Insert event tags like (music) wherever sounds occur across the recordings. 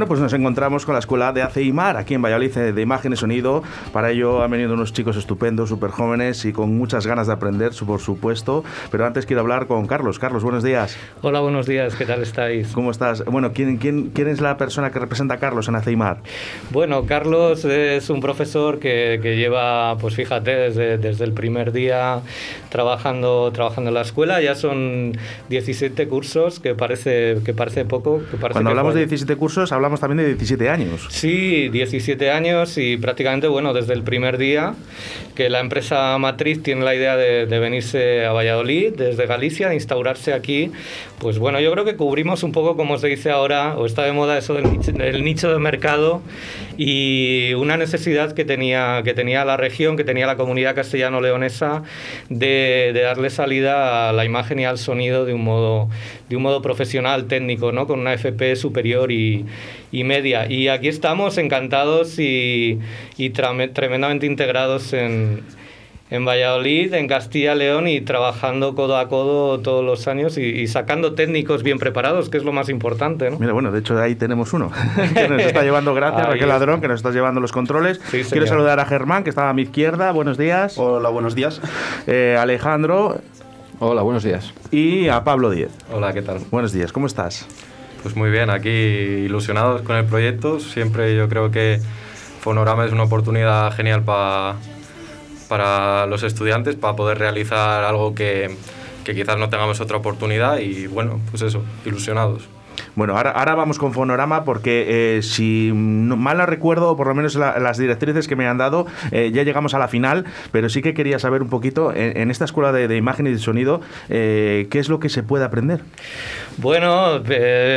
Bueno, pues nos encontramos con la escuela de ACIMAR, aquí en Valladolid, eh, de imagen y sonido. Para ello han venido unos chicos estupendos, súper jóvenes y con muchas ganas de aprender, por supuesto. Pero antes quiero hablar con Carlos. Carlos, buenos días. Hola, buenos días, ¿qué tal estáis? ¿Cómo estás? Bueno, ¿quién, quién, quién es la persona que representa a Carlos en ACIMAR? Bueno, Carlos es un profesor que, que lleva, pues fíjate, desde, desde el primer día trabajando, trabajando en la escuela. Ya son 17 cursos, que parece, que parece poco. Que parece Cuando que hablamos de fue- 17 cursos, hablamos también de 17 años. Sí, 17 años y prácticamente, bueno, desde el primer día que la empresa matriz tiene la idea de, de venirse a Valladolid desde Galicia, de instaurarse aquí, pues bueno, yo creo que cubrimos un poco, como se dice ahora, o está de moda eso del nicho, del nicho de mercado y una necesidad que tenía, que tenía la región, que tenía la comunidad castellano-leonesa de, de darle salida a la imagen y al sonido de un modo, de un modo profesional, técnico, ¿no? con una FP superior y, y media. Y aquí estamos encantados y, y trame- tremendamente integrados en, en Valladolid, en Castilla León y trabajando codo a codo todos los años y, y sacando técnicos bien preparados, que es lo más importante. ¿no? Mira, bueno, de hecho ahí tenemos uno (laughs) que nos está llevando, gracias, Raquel. Ladrón, que nos está llevando los controles. Sí, Quiero saludar a Germán, que estaba a mi izquierda. Buenos días. Hola, buenos días. Eh, Alejandro Hola, buenos días. y a Pablo Díez. Hola, ¿qué tal? Buenos días, ¿cómo estás? Pues muy bien, aquí ilusionados con el proyecto. Siempre yo creo que Fonorama es una oportunidad genial pa- para los estudiantes, para poder realizar algo que, que quizás no tengamos otra oportunidad y bueno, pues eso, ilusionados. Bueno, ahora, vamos con Fonorama porque eh, si mal no recuerdo, por lo menos la- las directrices que me han dado, eh, ya llegamos a la final, pero sí que quería saber un poquito en, esta escuela de, de imagen y de sonido, eh, ¿qué es lo que se puede aprender? Bueno,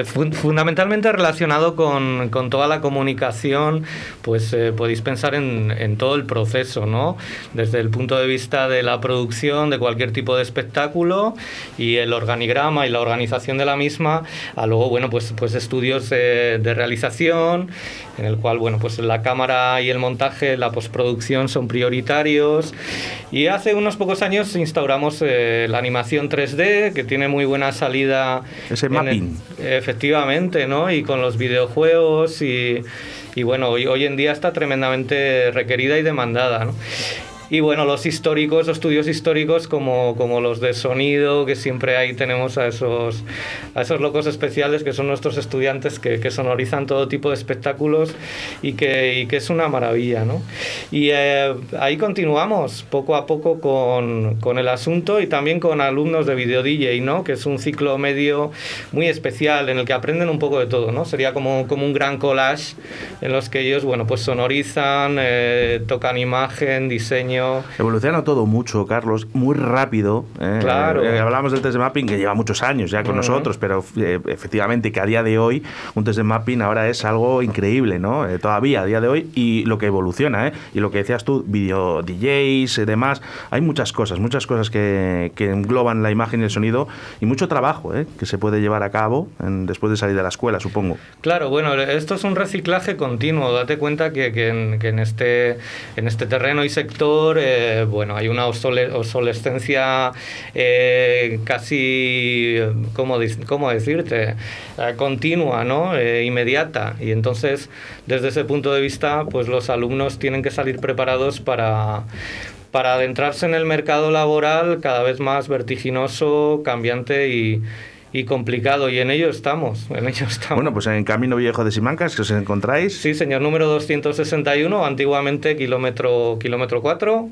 fun- fundamentalmente relacionado con, toda la comunicación, pues podéis pensar en, en todo el proceso, ¿no? Desde el punto de vista de la producción de cualquier tipo de espectáculo y el organigrama y la organización de la misma, a luego, bueno, pues, pues estudios eh, de realización, en el cual, bueno, pues la cámara y el montaje, la postproducción son prioritarios. Y hace unos pocos años instauramos eh, la animación 3D, que tiene muy buena salida Ese en el- mapping. efectivamente, ¿no? Y con los videojuegos y, y bueno, hoy, hoy en día está tremendamente requerida y demandada, ¿no? Y bueno, los históricos, los estudios históricos como, como los de sonido, que siempre ahí tenemos a esos, a esos locos especiales que son nuestros estudiantes que, que sonorizan todo tipo de espectáculos y que, y que es una maravilla, ¿no? Y eh, ahí continuamos poco a poco con, con el asunto y también con alumnos de video DJ, ¿no? Que es un ciclo medio muy especial en el que aprenden un poco de todo, ¿no? Sería como, como un gran collage en los que ellos, bueno, pues sonorizan, eh, tocan imagen, diseño. Evoluciona todo mucho, Carlos, muy rápido. ¿eh? Claro. Eh, hablamos del test de mapping que lleva muchos años ya con Ujú. nosotros, pero eh, efectivamente que a día de hoy un test de mapping ahora es algo increíble, ¿no? Eh, todavía a día de hoy y lo que evoluciona, ¿eh? Y lo que decías tú, video DJs y demás, hay muchas cosas, muchas cosas que, que engloban la imagen y el sonido y mucho trabajo, ¿eh? Que se puede llevar a cabo en- después de salir de la escuela, supongo. Claro, bueno, esto es un reciclaje continuo. Date cuenta que, que en, que en este, en este terreno y sector, eh, bueno, hay una obsole- obsolescencia eh, casi, ¿cómo, cómo decirte? Eh, continua, ¿no? Inmediata. Y entonces, desde ese punto de vista, pues los alumnos tienen que salir preparados para para adentrarse en el mercado laboral cada vez más vertiginoso, cambiante y, y complicado. Y en ello estamos, en ello estamos. Bueno, pues en Camino Viejo de Simancas, que os encontráis. Sí, señor, número 261, antiguamente kilómetro, kilómetro 4.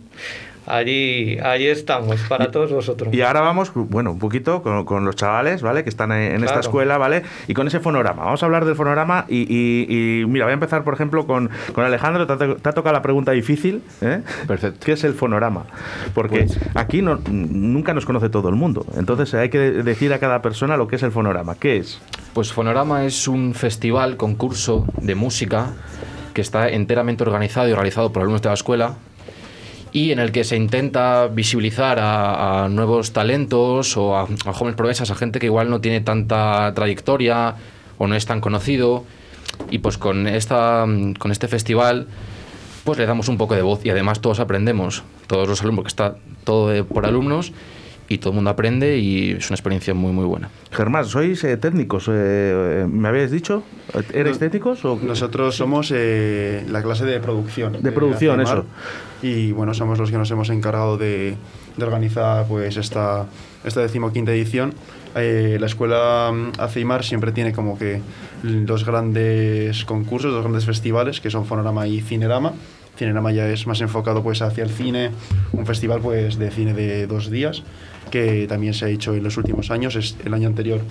Allí, allí estamos, para todos vosotros. Y ahora vamos, bueno, un poquito con, con los chavales, ¿vale? Que están en, en esta escuela, ¿vale? Y con ese fonograma. Vamos a hablar del fonograma y, y- y, mira, voy a empezar, por ejemplo, con, con Alejandro. Te ha, to- te ha tocado la pregunta difícil, ¿eh? Perfecto. ¿Qué es el fonograma? Porque Pues- aquí no, nunca nos conoce todo el mundo. Entonces hay que de- decir a cada persona lo que es el fonograma. ¿Qué es? Pues Fonorama es un festival, concurso de música que está enteramente organizado y realizado por alumnos de la escuela y en el que se intenta visibilizar a, a nuevos talentos o a, a jóvenes promesas, a gente que igual no tiene tanta trayectoria o no es tan conocido. Y pues con, esta, con este festival pues le damos un poco de voz y además todos aprendemos, todos los alumnos, que está todo por alumnos, y todo el mundo aprende y es una experiencia muy, muy buena. Germán, ¿sois eh, técnicos? eh, ¿Me habéis dicho? ¿Eres No- técnicos? O... Nosotros somos eh, la clase de producción. De producción, ACIMAR, eso. Y bueno, somos los que nos hemos encargado de, de organizar pues esta, esta decimoquinta edición. Eh, la escuela mm, ACIMAR siempre tiene como que dos grandes concursos, dos grandes festivales, que son Fonorama y Cinerama. Cinerama ya es más enfocado pues hacia el cine, un festival pues de cine de dos días que también se ha hecho en los últimos años. Es, el año anterior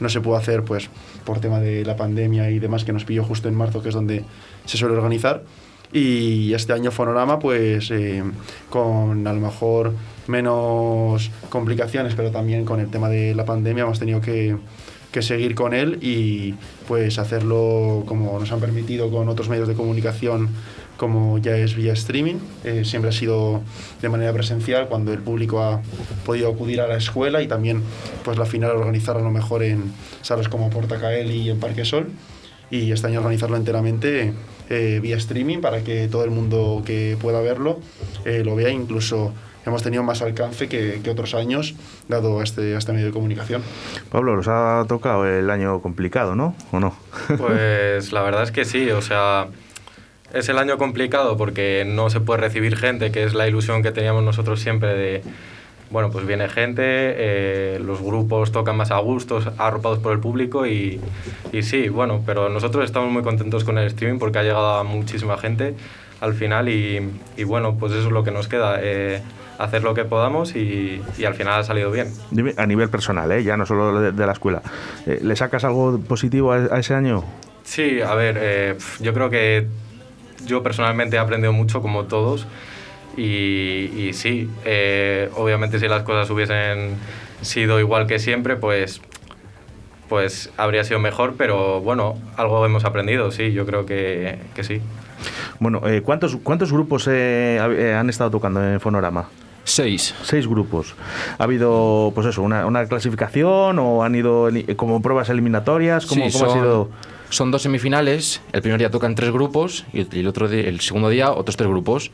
no se pudo hacer pues por tema de la pandemia y demás que nos pilló justo en marzo, que es donde se suele organizar. Y este año Fonorama, pues eh, con a lo mejor menos complicaciones, pero también con el tema de la pandemia hemos tenido que, que seguir con él y pues hacerlo como nos han permitido con otros medios de comunicación como ya es vía streaming, eh, siempre ha sido de manera presencial cuando el público ha podido acudir a la escuela y también pues la final organizar a lo mejor en salas como Portacael y en Parque Sol. Y este año organizarlo enteramente eh, vía streaming para que todo el mundo que pueda verlo eh, lo vea incluso hemos tenido más alcance que, que otros años dado a este, a este medio de comunicación. Pablo, os ha tocado el año complicado, ¿no? ¿O no? (laughs) Pues la verdad es que sí, o sea, es el año complicado porque no se puede recibir gente, que es la ilusión que teníamos nosotros siempre de, bueno, pues viene gente, eh, los grupos tocan más a gustos, arropados por el público y, y sí, bueno, pero nosotros estamos muy contentos con el streaming porque ha llegado a muchísima gente al final y, y bueno, pues eso es lo que nos queda, eh, hacer lo que podamos y, y al final ha salido bien. Dime, a nivel personal, ¿eh? ya no solo de, de la escuela. Eh, ¿Le sacas algo positivo a, a ese año? Sí, a ver, eh, yo creo que yo personalmente he aprendido mucho como todos y, y sí, obviamente si las cosas hubiesen sido igual que siempre, pues, pues habría sido mejor, pero bueno, algo hemos aprendido, sí, yo creo que, que sí. Bueno, eh, ¿cuántos, ¿cuántos grupos eh, ha- eh, han estado tocando en Fonorama? Seis. Seis grupos. ¿Ha habido, pues eso, una, una clasificación o han ido como pruebas eliminatorias? ¿Cómo, Sí, cómo ha son, sido? son dos semifinales. El primer día tocan tres grupos y el, otro di- el segundo día otros tres grupos.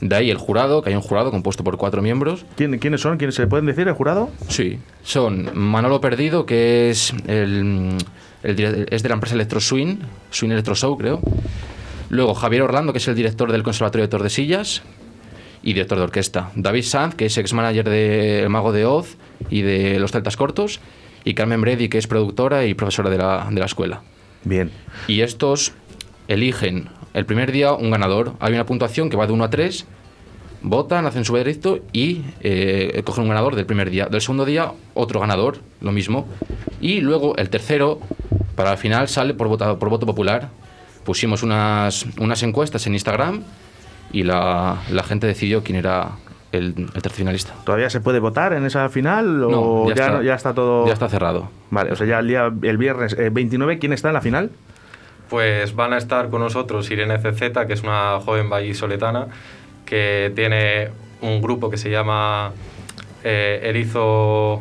De ahí el jurado, que hay un jurado compuesto por cuatro miembros. ¿Quién- ¿Quiénes son? ¿Quiénes se pueden decir el jurado? Sí, son Manolo Perdido, que es el, el es de la empresa Electro Swing, Swing Electro Show, creo. Luego Javier Orlando, que es el director del Conservatorio de Tordesillas y director de orquesta. David Sanz, que es ex-manager de El Mago de Oz y de Los Celtas Cortos. Y Carmen Bredi, que es productora y profesora de la, de la escuela. Bien. Y estos eligen el primer día un ganador. Hay una puntuación que va de 1 a 3. Votan, hacen su veredicto y eh, cogen un ganador del primer día. Del segundo día, otro ganador, lo mismo. Y luego el tercero, para el final, sale por, vota- por voto popular. Pusimos unas, unas encuestas en Instagram y la, la gente decidió quién era el, el tercer finalista. ¿Todavía se puede votar en esa final o No, ya, ya está. no- ya está todo...? Ya está cerrado. Vale, o sea, ya el, día, el viernes eh, 29, ¿quién está en la final? Pues van a estar con nosotros Irene CZ, que es una joven vallisoletana, que tiene un grupo que se llama eh, Erizo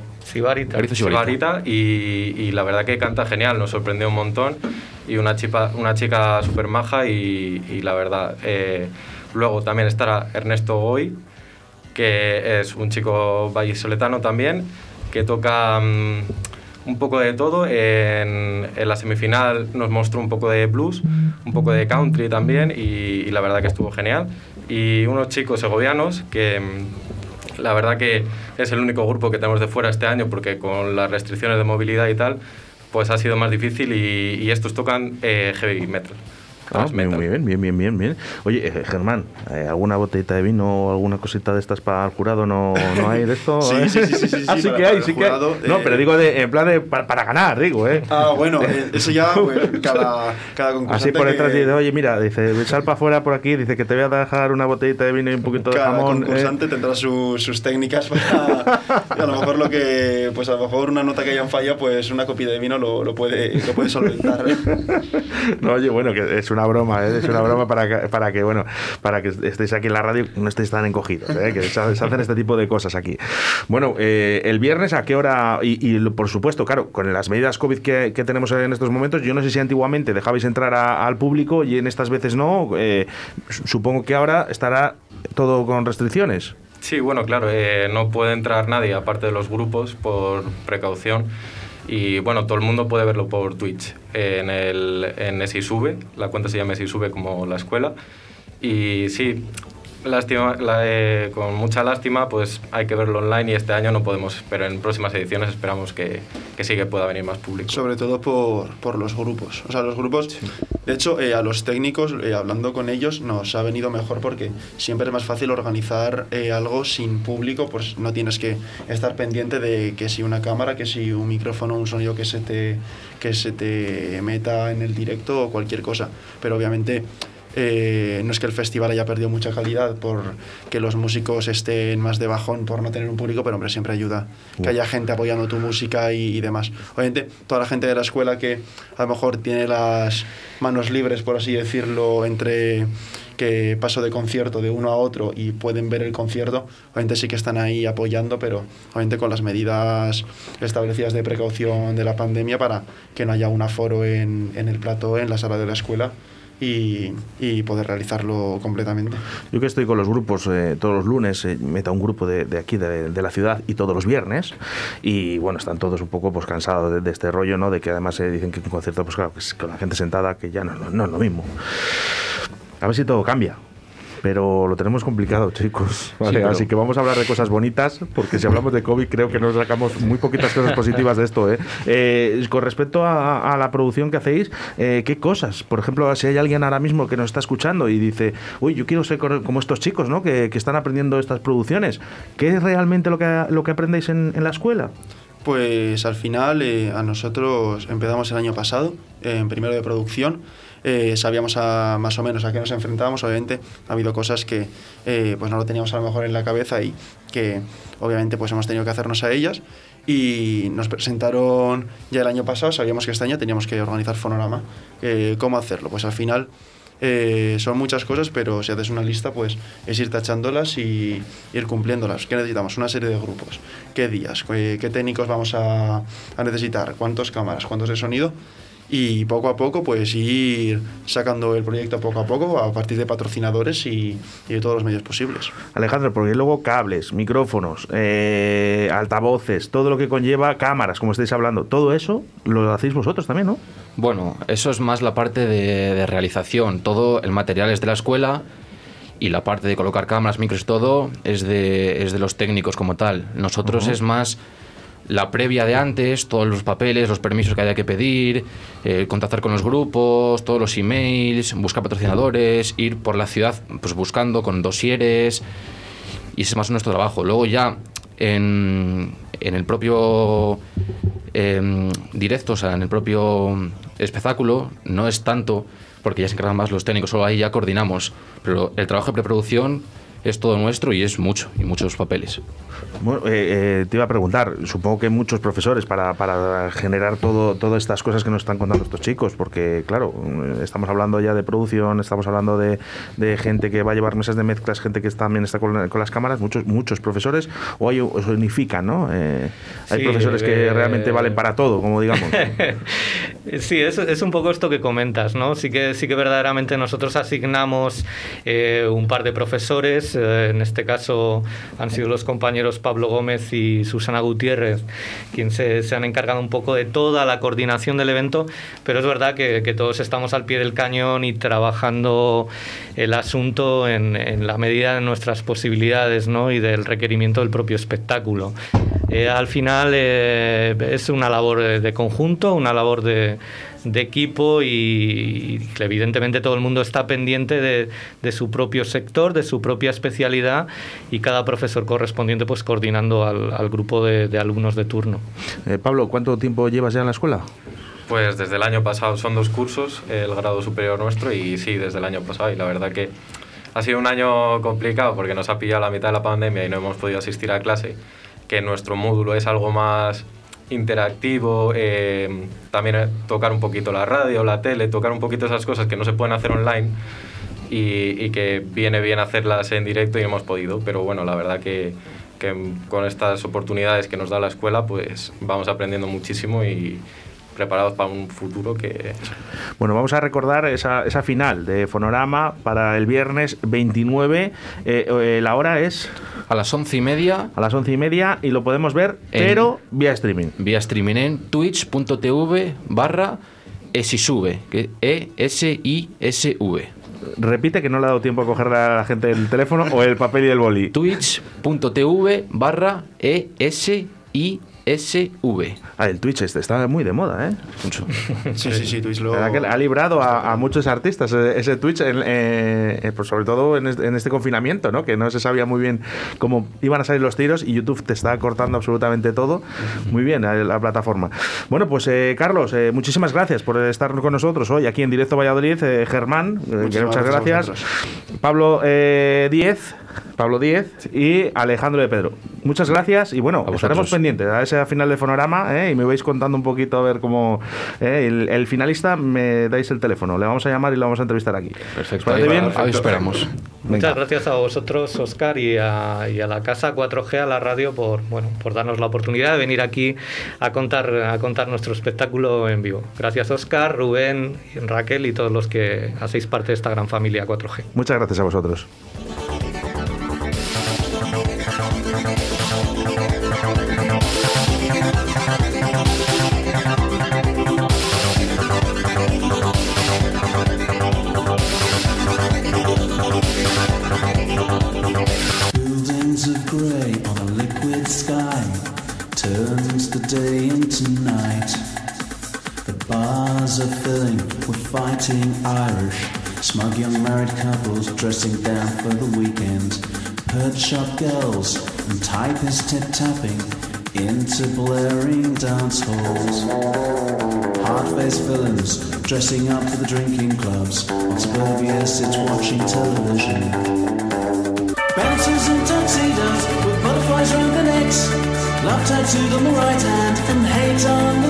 Sibarita. Y, y la verdad que canta genial, nos sorprendió un montón y una chica, una chica súper maja y, y la verdad. eh, luego también estará Ernesto Goy, que es un chico vallisoletano también, que toca mm, un poco de todo. En, en la semifinal nos mostró un poco de blues, un poco de country también y, y la verdad que estuvo genial. Y unos chicos segovianos que... la verdad que es el único grupo que tenemos de fuera este año porque con las restricciones de movilidad y tal, pues ha sido más difícil y, y estos tocan eh, heavy metal. Ah, bien, bien, bien, bien, bien. Oye, eh, Germán, eh, ¿alguna botellita de vino o alguna cosita de estas para el jurado no, no hay de esto? (laughs) Sí, eh? sí, sí, sí, sí, Ah, sí, sí para- que para hay, sí que hay. jurado, No, eh, pero digo de, en plan de pa- para, ganar, digo, ¿eh? Ah, bueno, eh, eso ya, (laughs) pues, cada, cada concursante Así por detrás que- dice, oye, mira, dice, sal para afuera por aquí, dice que te voy a dejar una botellita de vino y un poquito de cada jamón. ¿eh? concursante tendrá su- sus técnicas (laughs) para a lo mejor lo que pues a lo mejor una nota que hayan falla pues una copia de vino lo, lo puede lo puede solventar No, oye, bueno, que es una broma, ¿eh? es una broma para que, para que, bueno, para que estéis aquí en la radio y no estéis tan encogidos, ¿eh? que se, se hacen este tipo de cosas aquí. Bueno, eh, el viernes, ¿a qué hora? Y, y, por supuesto, claro, con las medidas COVID que, que tenemos en estos momentos, yo no sé si antiguamente dejabais entrar a- al público y en estas veces no. eh, supongo que ahora estará todo con restricciones. Sí, bueno, claro, eh, no puede entrar nadie aparte de los grupos por precaución. Y bueno, todo el mundo puede verlo por Twitch. en el en Esisube, la cuenta se llama Esisube como la escuela. Y sí, Lástima, la, con mucha lástima, pues hay que verlo online y este año no podemos, pero en próximas ediciones esperamos que, que sí que pueda venir más público. Sobre todo por, por los grupos. O sea, los grupos, de hecho, eh, a los técnicos, eh, hablando con ellos, nos ha venido mejor porque siempre es más fácil organizar eh, algo sin público, pues no tienes que estar pendiente de que si una cámara, que si un micrófono, un sonido que se te, que se te meta en el directo o cualquier cosa. Pero obviamente eh, no es que el festival haya perdido mucha calidad por que los músicos estén más de bajón por no tener un público, pero hombre, siempre ayuda que haya gente apoyando tu música y, demás. Obviamente, toda la gente de la escuela que a lo mejor tiene las manos libres, por así decirlo, entre que paso de concierto de uno a otro y pueden ver el concierto, obviamente sí que están ahí apoyando, pero obviamente con las medidas establecidas de precaución de la pandemia para que no haya un aforo en, en el plató, en la sala de la escuela y, poder realizarlo completamente. Yo que estoy con los grupos eh, todos los lunes, eh, meto un grupo de, de aquí, de, la ciudad, y todos los viernes, y bueno, están todos un poco pues cansados de, de este rollo, ¿no? De que además se eh, dicen que un concierto, pues claro, que es con la gente sentada, que ya no, no, no es lo mismo. A ver si todo cambia pero lo tenemos complicado, chicos. ¿vale? Sí, pero... Así que vamos a hablar de cosas bonitas, porque si hablamos de COVID creo que nos sacamos muy poquitas cosas positivas de esto. ¿eh? Eh, con respecto a, a, la producción que hacéis, eh, ¿qué cosas? Por ejemplo, si hay alguien ahora mismo que nos está escuchando y dice, uy, yo quiero ser como estos chicos ¿no? que, que están aprendiendo estas producciones, ¿qué es realmente lo que, lo que aprendéis en, en la escuela? Pues al final eh, a nosotros empezamos el año pasado en primero de producción eh, sabíamos a, más o menos a qué nos enfrentábamos. Obviamente ha habido cosas que eh, pues no lo teníamos a lo mejor en la cabeza y que obviamente pues hemos tenido que hacernos a ellas. Y nos presentaron ya el año pasado, sabíamos que este año teníamos que organizar Fonorama. Eh, ¿Cómo hacerlo? Pues al final eh, son muchas cosas, pero si haces una lista, pues es ir tachándolas y ir cumpliéndolas. ¿Qué necesitamos? Una serie de grupos. ¿Qué días? ¿Qué, qué técnicos vamos a, a necesitar? ¿Cuántas cámaras? ¿Cuántos de sonido? Y poco a poco pues ir sacando el proyecto poco a poco a partir de patrocinadores y, y de todos los medios posibles. Alejandro, porque luego cables, micrófonos, eh, altavoces, todo lo que conlleva cámaras, como estáis hablando, todo eso lo hacéis vosotros también, ¿no? Bueno, eso es más la parte de, de realización, todo el material es de la escuela y la parte de colocar cámaras, micros y todo es de, es de los técnicos como tal. Nosotros uh -huh. es más la previa de antes, todos los papeles, los permisos que haya que pedir, eh, contactar con los grupos, todos los emails, buscar patrocinadores, ir por la ciudad pues buscando con dosieres y ese es más nuestro trabajo. Luego ya en, en el propio eh, directo, o sea, en el propio espectáculo, no es tanto porque ya se encargan más los técnicos, solo ahí ya coordinamos, pero el trabajo de preproducción es todo nuestro y es mucho, y muchos papeles. Bueno, eh, eh, te iba a preguntar, supongo que muchos profesores para, para generar todo, todas estas cosas que nos están contando estos chicos, porque claro, estamos hablando ya de producción, estamos hablando de, de gente que va a llevar mesas de mezclas, gente que también está con, con las cámaras, muchos, muchos profesores, o hay, se unifican, ¿no? Eh, hay sí, profesores que eh, realmente valen para todo, como digamos. (laughs) sí, es, es, un poco esto que comentas, ¿no? Sí que, sí que verdaderamente nosotros asignamos eh, un par de profesores, eh, en este caso han sido los compañeros Pablo Gómez y Susana Gutiérrez, quienes se, han encargado un poco de toda la coordinación del evento, pero es verdad que, todos estamos al pie del cañón y trabajando el asunto en, en la medida de nuestras posibilidades ¿no? y del requerimiento del propio espectáculo. Eh, al final eh, es una labor de conjunto, una labor de, de equipo y, y, evidentemente todo el mundo está pendiente de, de, su propio sector, de su propia especialidad y cada profesor correspondiente pues coordinando al, al grupo de, de, alumnos de turno. Eh, Pablo, ¿cuánto tiempo llevas ya en la escuela? Pues desde el año pasado son dos cursos, el grado superior nuestro y sí, desde el año pasado y la verdad que ha sido un año complicado porque nos ha pillado la mitad de la pandemia y no hemos podido asistir a clase que nuestro módulo es algo más interactivo, eh, también tocar un poquito la radio, la tele, tocar un poquito esas cosas que no se pueden hacer online y, que viene bien hacerlas en directo y hemos podido, pero bueno, la verdad que, que con estas oportunidades que nos da la escuela, pues vamos aprendiendo muchísimo y preparados para un futuro que... Bueno, vamos a recordar esa, esa final de Fonorama para el viernes 29. Eh, eh, la hora es A las once y media, a las once y media y lo podemos ver, En- pero vía streaming. vía streaming en twitch.tv barra esisv, que E-S-I-S-V. Repite que no le ha dado tiempo a coger a la gente el teléfono o el papel y el boli. (laughs) twitch.tv barra E E-S-I-S-V. Ah, el Twitch este está muy de moda, ¿eh? Sí, sí, sí, Twitch lo... Ha librado a, a muchos artistas eh, ese Twitch, en- eh, eh, pues sobre todo en este, en este confinamiento, ¿no? Que no se sabía muy bien cómo iban a salir los tiros y YouTube te está cortando absolutamente todo. Muy bien, la, la plataforma. Bueno, pues eh, Carlos, eh, muchísimas gracias por estar con nosotros hoy aquí en Directo Valladolid. Eh, Germán, eh, que muchas gracias. Pablo eh, Díez. Pablo Díez y Alejandro de Pedro. Muchas gracias y bueno, estaremos pendientes a ese final de Fonorama ¿eh? y me vais contando un poquito a ver cómo eh, el, el finalista me dais el teléfono. Le vamos a llamar y lo vamos a entrevistar aquí. Perfecto. ¿Os Ahí, bien? ahí esperamos. Muchas gracias a vosotros, Oscar, y a, y a la casa 4G, a la radio, por, bueno, por darnos la oportunidad de venir aquí a contar, a contar nuestro espectáculo en vivo. Gracias, Oscar, Rubén, Raquel y todos los que hacéis parte de esta gran familia 4G. Muchas gracias a vosotros. Fighting Irish, smug young married couples dressing down for the weekend, perch shop girls and typists tip tapping into blaring dance halls. Hard-faced villains dressing up for the drinking clubs on suburbia sits watching television. Bouncers in tuxedos with butterflies round their necks. Love tattooed on the right hand and hate on the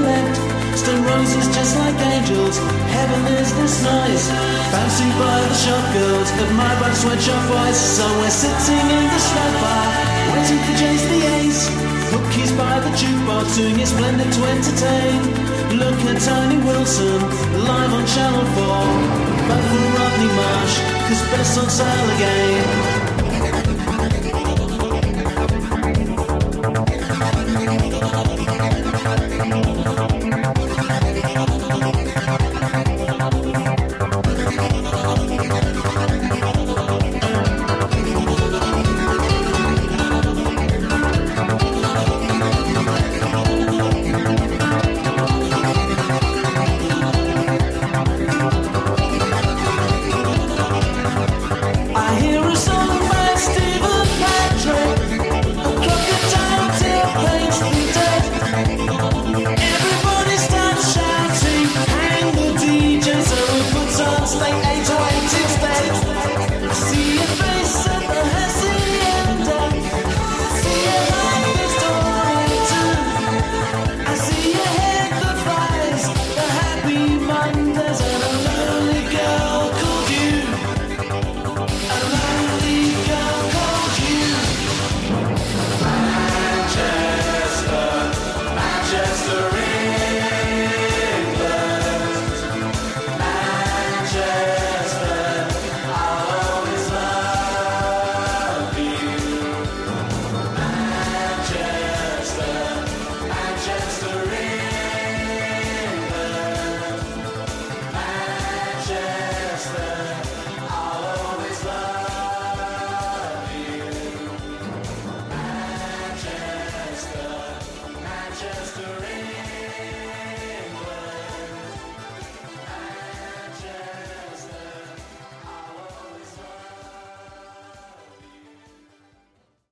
left. Stone roses just like angels. Heaven is this nice. Bouncing by the shop girls that my bar sweatshop boys. So we're sitting in the snack bar, waiting for Jace the Ace. Hookies by the jukebox doing his splendid to entertain. Look at Tony Wilson live on Channel 4. Vote for Rodney Marsh, cause best on sale again.